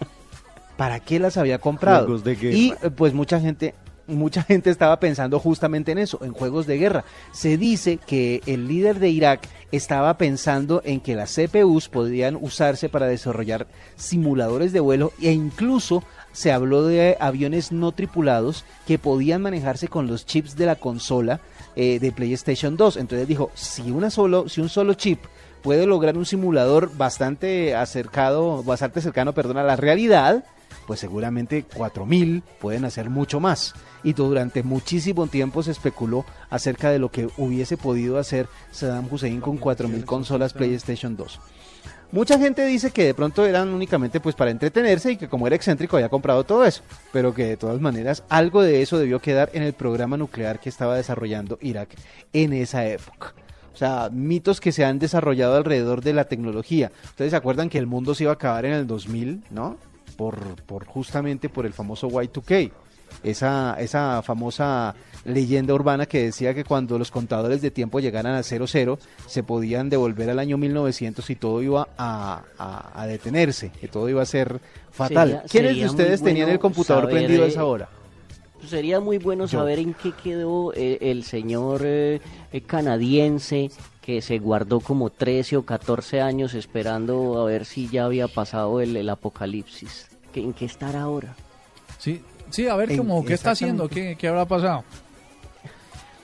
¿Para qué las había comprado? De. Y pues mucha gente mucha gente estaba pensando justamente en eso, en juegos de guerra. Se dice que el líder de Irak estaba pensando en que las CPUs podrían usarse para desarrollar simuladores de vuelo e incluso se habló de aviones no tripulados que podían manejarse con los chips de la consola eh, de PlayStation 2. Entonces dijo, si una solo, si un solo chip puede lograr un simulador bastante acercado, bastante cercano, perdón, a la realidad, pues seguramente 4000 pueden hacer mucho más. Y durante muchísimo tiempo se especuló acerca de lo que hubiese podido hacer Saddam Hussein con 4000 consolas PlayStation 2. Mucha gente dice que de pronto eran únicamente pues para entretenerse y que como era excéntrico había comprado todo eso, pero que de todas maneras algo de eso debió quedar en el programa nuclear que estaba desarrollando Irak en esa época. O sea, mitos que se han desarrollado alrededor de la tecnología. Ustedes se acuerdan que el mundo se iba a acabar en el 2000, ¿no? Por, por justamente por el famoso Y2K. Esa, esa famosa leyenda urbana que decía que cuando los contadores de tiempo llegaran a 00 se podían devolver al año 1900 y todo iba a, a- a detenerse, que todo iba a ser fatal. Sería- ¿Quiénes de sería ustedes tenían el computador saber, prendido a eh, esa hora? Sería muy bueno Yo. saber en qué quedó eh, el señor eh, eh, canadiense que se guardó como 13 o 14 años esperando a ver si ya había pasado el, el apocalipsis. ¿Qué- ¿En qué estará ahora? Sí, sí, a ver En- cómo, ¿qué está haciendo? ¿Qué, qué habrá pasado?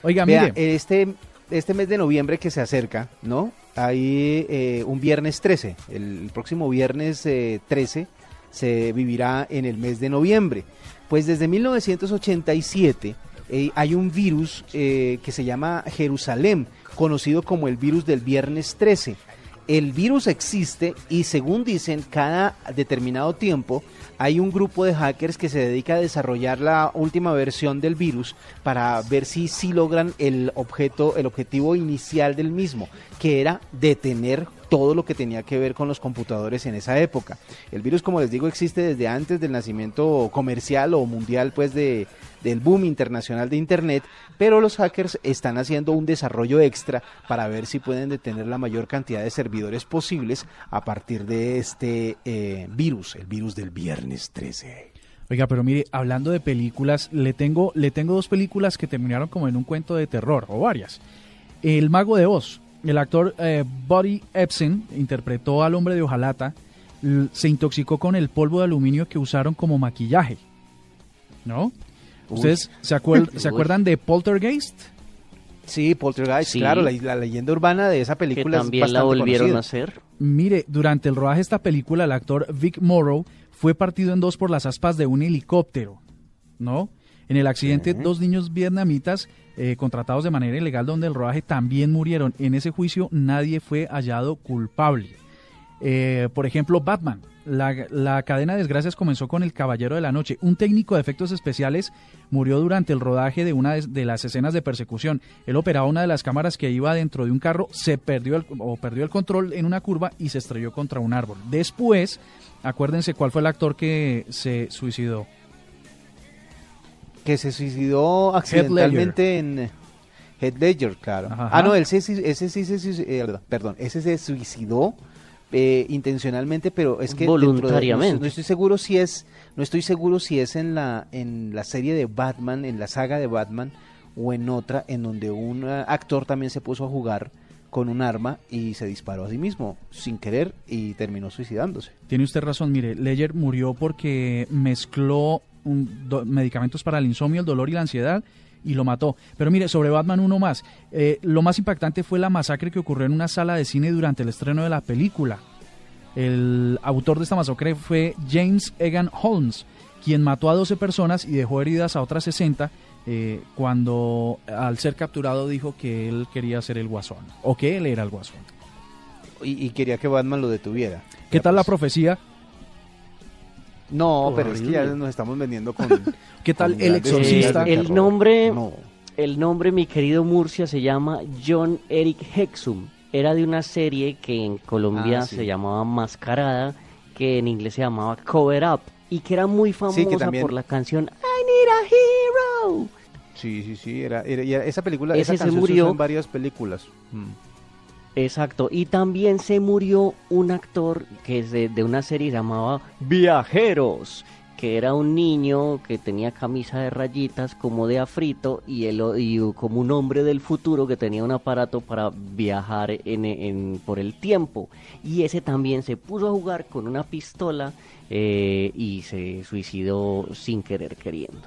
Oiga, Vea, mire, este, este mes de noviembre que se acerca, ¿no? Hay eh, un viernes 13, el próximo viernes eh, 13 se vivirá en el mes de noviembre. Pues desde 1987 eh, hay un virus eh, que se llama Jerusalén, conocido como el virus del viernes 13. El virus existe y según dicen, cada determinado tiempo hay un grupo de hackers que se dedica a desarrollar la última versión del virus para ver si, si logran el objeto, el objetivo inicial del mismo, que era detener todo lo que tenía que ver con los computadores en esa época. El virus, como les digo, existe desde antes del nacimiento comercial o mundial, pues de, del boom internacional de Internet, pero los hackers están haciendo un desarrollo extra para ver si pueden detener la mayor cantidad de servidores posibles a partir de este eh, virus, el virus del viernes 13. oiga, pero mire, hablando de películas, le tengo, le tengo dos películas que terminaron como en un cuento de terror, o varias. El Mago de Oz, el actor eh, Buddy Epson interpretó al hombre de hojalata, se intoxicó con el polvo de aluminio que usaron como maquillaje, ¿no? ¿Ustedes se, acuer- se Uy. acuerdan de Poltergeist? Sí, Poltergeist, Sí. claro, la, la leyenda urbana de esa Que película es también la volvieron conocida. a hacer. Mire, durante el rodaje de esta película, el actor Vic Morrow fue partido en dos por las aspas de un helicóptero, ¿no? En el accidente, dos niños vietnamitas eh, contratados de manera ilegal donde el rodaje también murieron. En ese juicio nadie fue hallado culpable. Eh, por ejemplo, Batman. La, la cadena de desgracias comenzó con El Caballero de la Noche. Un técnico de efectos especiales murió durante el rodaje de una de, las escenas de persecución. Él operaba una de las cámaras que iba dentro de un carro, se perdió el, o perdió el control en una curva y se estrelló contra un árbol. Después, acuérdense cuál fue el actor que se suicidó. Que se suicidó accidentalmente en eh, Head Ledger, claro. Ajá. Ah, no, él se, ese sí se suicidó, perdón, ese se suicidó eh, intencionalmente, pero es que de- Voluntariamente. no, no estoy seguro si es, no estoy seguro si es en la en la serie de Batman, en la saga de Batman o en otra en donde un eh, actor también se puso a jugar con un arma y se disparó a sí mismo sin querer y terminó suicidándose. Tiene usted razón, mire, Ledger murió porque mezcló un- do- medicamentos para el insomnio, el dolor y la ansiedad y lo mató. Pero mire, sobre Batman uno más. Eh, lo más impactante fue la masacre que ocurrió en una sala de cine durante el estreno de la película. El autor de esta masacre fue James Egan Holmes, quien mató a 12 personas y dejó heridas a otras 60 eh, cuando al ser capturado dijo que él quería ser el guasón o que él era el guasón. Y, y quería que Batman lo detuviera. ¿Qué Ya, tal la pues, profecía? No, pero es que ya nos estamos vendiendo con... ¿Qué tal con el exorcista? el nombre- No. El nombre, mi querido Murcia, se llama John Eric Hexum. Era de una serie que en Colombia Ah, sí. se llamaba Mascarada, que en inglés se llamaba Cover Up, y que era muy famosa también- por la canción I Need a Hero. Sí, sí, sí, era, era- esa película, Ese esa se canción se murió. usó en varias películas. Mm. Exacto, y también se murió un actor que es de, de una serie llamada Viajeros, que era un niño que tenía camisa de rayitas como de afrito y, él, y como un hombre del futuro que tenía un aparato para viajar en, en- por el tiempo. Y ese también se puso a jugar con una pistola eh, y se suicidó sin querer queriendo.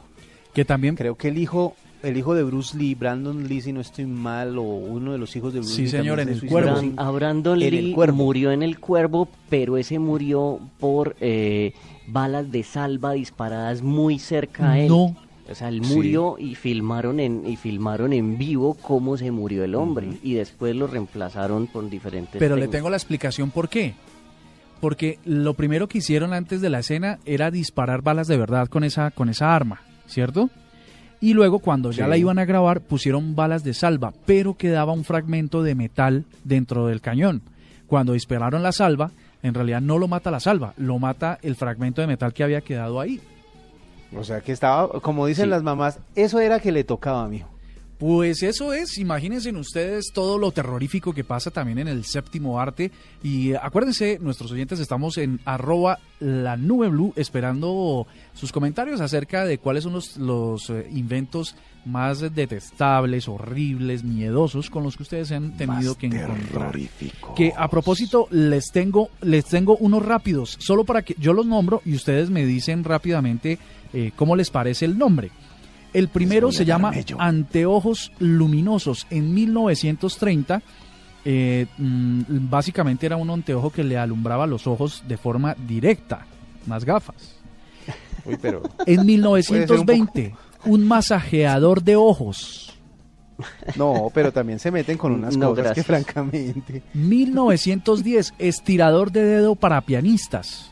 Que también Creo que el hijo, el hijo de Bruce Lee, Brandon Lee, si no estoy mal, o uno de los hijos de Bruce Sí, Lee. señor, también en el suicidó Cuervo. Bran- a Brandon en Lee Cuervo. murió en el cuervo, pero ese murió por eh, balas de salva disparadas muy cerca a él. No. O sea, él Sí. murió y filmaron en y filmaron en vivo cómo se murió el hombre y después lo reemplazaron con diferentes. Pero le tengo la explicación por qué. Porque lo primero que hicieron antes de la escena era disparar balas de verdad con esa, con esa arma, ¿cierto? Y luego cuando ya Sí. la iban a grabar pusieron balas de salva, pero quedaba un fragmento de metal dentro del cañón. Cuando dispararon la salva, en realidad no lo mata la salva, lo mata el fragmento de metal que había quedado ahí. O sea que estaba, como dicen las mamás, eso era que le tocaba, mijo. Pues eso es, imagínense ustedes todo lo terrorífico que pasa también en el séptimo arte. Y acuérdense, nuestros oyentes, estamos en arroba la nube blue esperando sus comentarios acerca de cuáles son los, los eh, inventos más detestables, horribles, miedosos con los que ustedes han tenido que encontrar. Que a propósito les tengo les tengo unos rápidos, solo para que yo los nombro y ustedes me dicen rápidamente eh, cómo les parece el nombre. El primero se llama Anteojos Luminosos. En 1930, eh, mm, básicamente era un anteojo que le alumbraba los ojos de forma directa, unas gafas. pero en 1920, un, masajeador de ojos. No, pero también se meten con unas cosas que francamente. 1910, estirador de dedo para pianistas.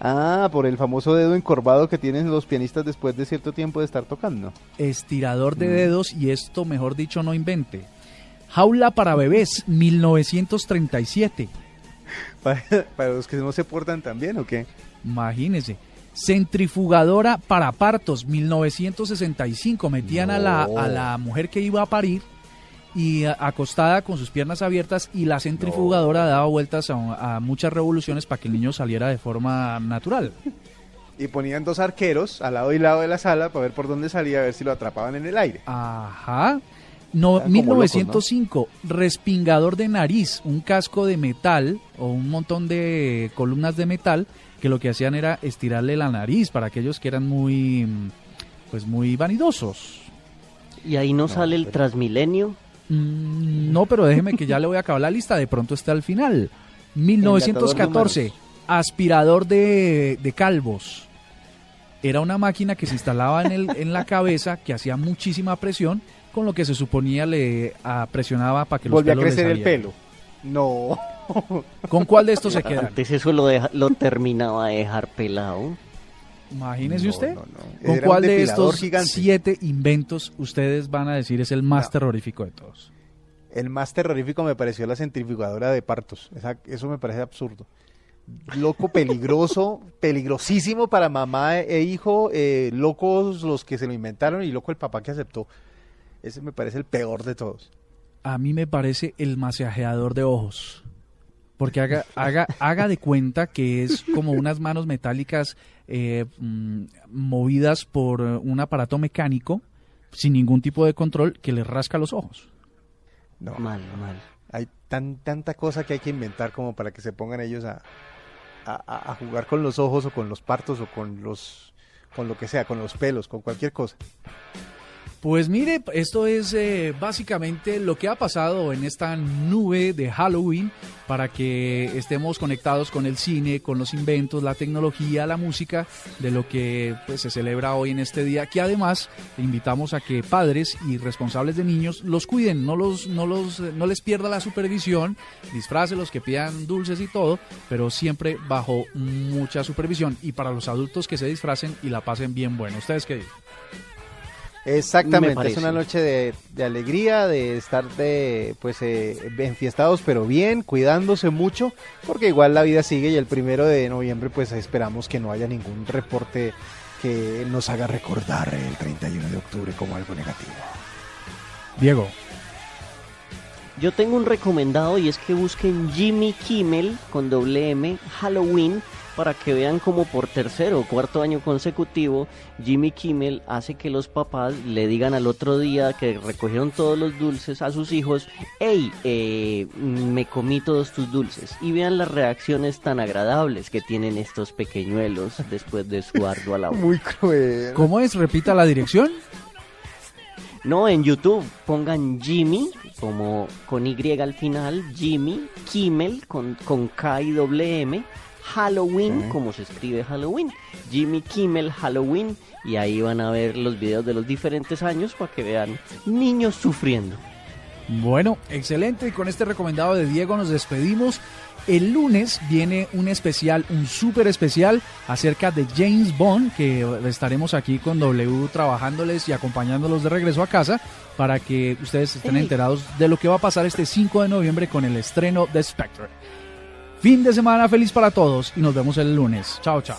Ah, por el famoso dedo encorvado que tienen los pianistas después de cierto tiempo de estar tocando. Estirador de mm. dedos y esto, mejor dicho, no invente. Jaula para bebés, 1937. ¿Para, los que no se portan tan bien o qué? Imagínese. Centrifugadora para partos, 1965. Metían a, la, a la mujer que iba a parir y acostada con sus piernas abiertas y la centrifugadora daba vueltas a, muchas revoluciones para que el niño saliera de forma natural. Y ponían dos arqueros al lado y lado de la sala para ver por dónde salía, a ver si lo atrapaban en el aire. Ajá. No, 1905, respingador de nariz, un casco de metal o un montón de columnas de metal que lo que hacían era estirarle la nariz para aquellos que eran muy, pues muy vanidosos. ¿Y ahí no, sale el Transmilenio? Mm, no, pero déjeme que ya le voy a acabar la lista, de pronto está al final. 1914, aspirador de, calvos. Era una máquina que se instalaba en, el, en la cabeza, que hacía muchísima presión, con lo que se suponía le presionaba para que los Volvía a crecer el pelo. No. ¿Con cuál de estos se queda? Antes eso lo, lo terminaba de dejar pelado. Imagínese usted. ¿Con cuál de estos siete inventos ustedes van a decir es el más terrorífico de todos? El más terrorífico me pareció la centrifugadora de partos. eso me parece absurdo. Loco, peligroso, peligrosísimo para mamá e hijo. Eh, locos los que se lo inventaron y loco el papá que aceptó. Ese me parece el peor de todos. A mí me parece el masajeador de ojos. Porque haga, haga, haga de cuenta que es como unas manos metálicas eh, mm, movidas por un aparato mecánico sin ningún tipo de control que les rasca los ojos. No, mal, mal. Hay tan, tanta cosa que hay que inventar como para que se pongan ellos a, a, jugar con los ojos o con los partos o con los con lo que sea, con los pelos, con cualquier cosa. Pues mire, esto es eh, básicamente lo que ha pasado en esta nube de Halloween para que estemos conectados con el cine, con los inventos, la tecnología, la música, de lo que pues, se celebra hoy en este día, que además invitamos a que padres y responsables de niños los cuiden, no, los, no, los, no les pierda la supervisión, disfrácelos, que pidan dulces y todo, pero siempre bajo mucha supervisión y para los adultos que se disfracen y la pasen bien bueno. ¿Ustedes qué dicen? Exactamente, es una noche de, alegría, de estar de, pues, eh, enfiestados, pero bien, cuidándose mucho, porque igual la vida sigue y el primero de noviembre, pues esperamos que no haya ningún reporte que nos haga recordar el 31 de octubre como algo negativo. Diego. Yo tengo un recomendado y es que busquen Jimmy Kimmel con doble M Halloween para que vean como por tercero o cuarto año consecutivo Jimmy Kimmel hace que los papás le digan al otro día que recogieron todos los dulces a sus hijos, hey, eh, me comí todos tus dulces. Y vean las reacciones tan agradables que tienen estos pequeñuelos después de su ardua labor. Muy cruel. ¿Cómo es? Repita la dirección. No, en YouTube pongan Jimmy, como con Y al final, Jimmy Kimmel con, con K y doble M Halloween, como se escribe Halloween, Jimmy Kimmel Halloween, y ahí van a ver los videos de los diferentes años para que vean niños sufriendo. Bueno, excelente. Y con este recomendado de Diego nos despedimos. El lunes viene un especial, un súper especial acerca de James Bond, que estaremos aquí con W trabajándoles y acompañándolos de regreso a casa para que ustedes estén enterados de lo que va a pasar este 5 de noviembre con el estreno de Spectre. Fin de semana feliz para todos y nos vemos el lunes. Chao, chao.